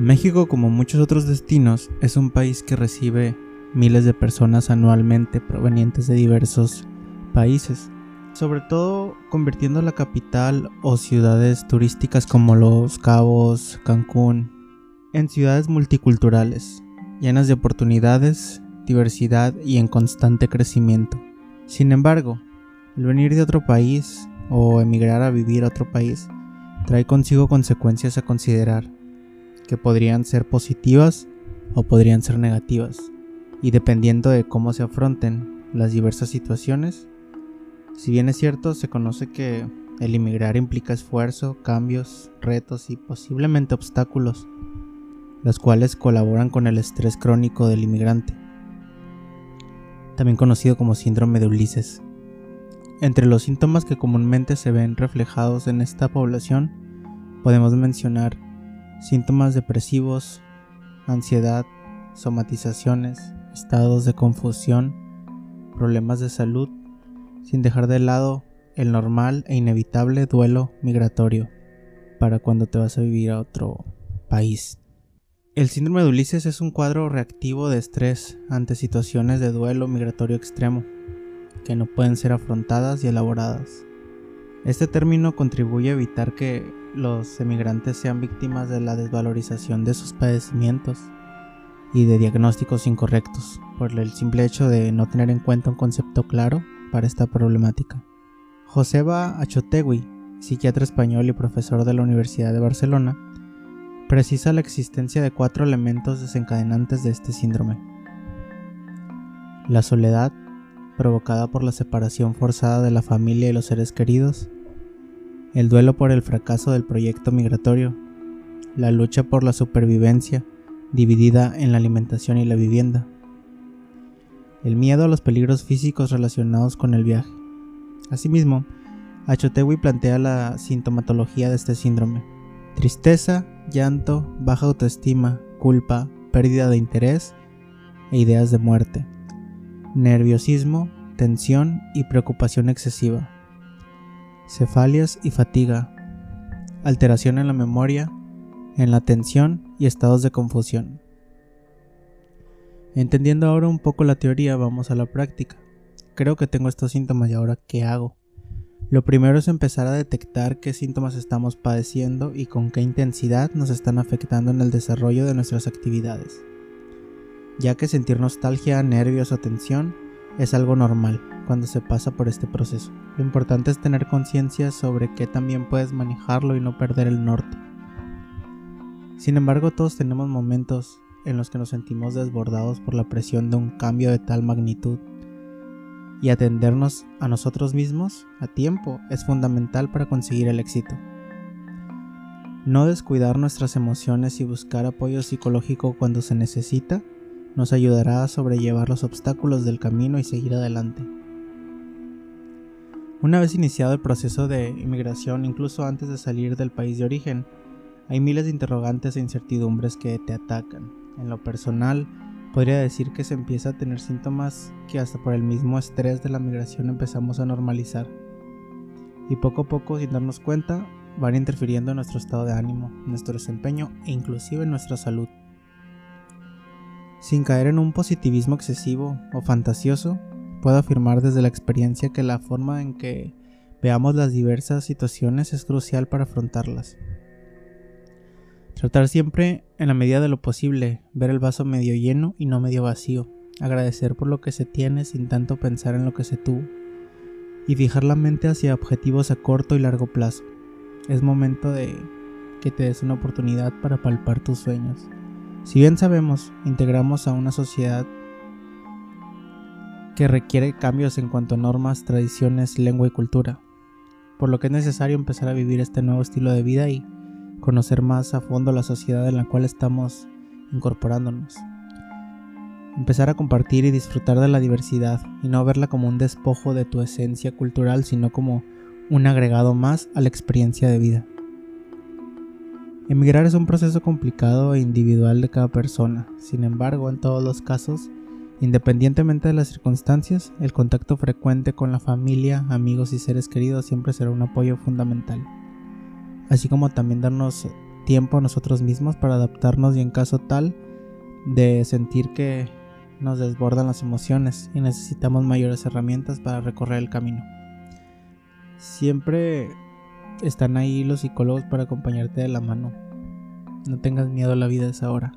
México, como muchos otros destinos, es un país que recibe miles de personas anualmente provenientes de diversos países, sobre todo convirtiendo la capital o ciudades turísticas como Los Cabos, Cancún, en ciudades multiculturales, llenas de oportunidades, diversidad y en constante crecimiento. Sin embargo, el venir de otro país o emigrar a vivir a otro país trae consigo consecuencias a considerar que podrían ser positivas o podrían ser negativas, y dependiendo de cómo se afronten las diversas situaciones, si bien es cierto, se conoce que el inmigrar implica esfuerzo, cambios, retos y posiblemente obstáculos, los cuales colaboran con el estrés crónico del inmigrante, también conocido como síndrome de Ulises. Entre los síntomas que comúnmente se ven reflejados en esta población, podemos mencionar síntomas depresivos, ansiedad, somatizaciones, estados de confusión, problemas de salud, sin dejar de lado el normal e inevitable duelo migratorio para cuando te vas a vivir a otro país. El síndrome de Ulises es un cuadro reactivo de estrés ante situaciones de duelo migratorio extremo que no pueden ser afrontadas y elaboradas. Este término contribuye a evitar que los emigrantes sean víctimas de la desvalorización de sus padecimientos y de diagnósticos incorrectos por el simple hecho de no tener en cuenta un concepto claro para esta problemática. Joseba Achotegui, psiquiatra español y profesor de la Universidad de Barcelona, precisa la existencia de cuatro elementos desencadenantes de este síndrome. La soledad, provocada por la separación forzada de la familia y los seres queridos, el duelo por el fracaso del proyecto migratorio, la lucha por la supervivencia dividida en la alimentación y la vivienda, el miedo a los peligros físicos relacionados con el viaje. Asimismo, Achotewi plantea la sintomatología de este síndrome. Tristeza, llanto, baja autoestima, culpa, pérdida de interés e ideas de muerte nerviosismo, tensión y preocupación excesiva, cefalias y fatiga, alteración en la memoria, en la atención y estados de confusión. Entendiendo ahora un poco la teoría, vamos a la práctica. Creo que tengo estos síntomas y ahora ¿qué hago? Lo primero es empezar a detectar qué síntomas estamos padeciendo y con qué intensidad nos están afectando en el desarrollo de nuestras actividades ya que sentir nostalgia, nervios o tensión es algo normal cuando se pasa por este proceso. Lo importante es tener conciencia sobre que también puedes manejarlo y no perder el norte. Sin embargo, todos tenemos momentos en los que nos sentimos desbordados por la presión de un cambio de tal magnitud. Y atendernos a nosotros mismos a tiempo es fundamental para conseguir el éxito. No descuidar nuestras emociones y buscar apoyo psicológico cuando se necesita nos ayudará a sobrellevar los obstáculos del camino y seguir adelante. Una vez iniciado el proceso de inmigración, incluso antes de salir del país de origen, hay miles de interrogantes e incertidumbres que te atacan. En lo personal, podría decir que se empieza a tener síntomas que hasta por el mismo estrés de la migración empezamos a normalizar. Y poco a poco, sin darnos cuenta, van interfiriendo en nuestro estado de ánimo, nuestro desempeño e inclusive en nuestra salud. Sin caer en un positivismo excesivo o fantasioso, puedo afirmar desde la experiencia que la forma en que veamos las diversas situaciones es crucial para afrontarlas. Tratar siempre, en la medida de lo posible, ver el vaso medio lleno y no medio vacío, agradecer por lo que se tiene sin tanto pensar en lo que se tuvo, y fijar la mente hacia objetivos a corto y largo plazo. Es momento de que te des una oportunidad para palpar tus sueños. Si bien sabemos, integramos a una sociedad que requiere cambios en cuanto a normas, tradiciones, lengua y cultura, por lo que es necesario empezar a vivir este nuevo estilo de vida y conocer más a fondo la sociedad en la cual estamos incorporándonos. Empezar a compartir y disfrutar de la diversidad y no verla como un despojo de tu esencia cultural, sino como un agregado más a la experiencia de vida. Emigrar es un proceso complicado e individual de cada persona, sin embargo, en todos los casos, independientemente de las circunstancias, el contacto frecuente con la familia, amigos y seres queridos siempre será un apoyo fundamental, así como también darnos tiempo a nosotros mismos para adaptarnos y en caso tal de sentir que nos desbordan las emociones y necesitamos mayores herramientas para recorrer el camino. Siempre están ahí los psicólogos para acompañarte de la mano. No tengas miedo, la vida es ahora.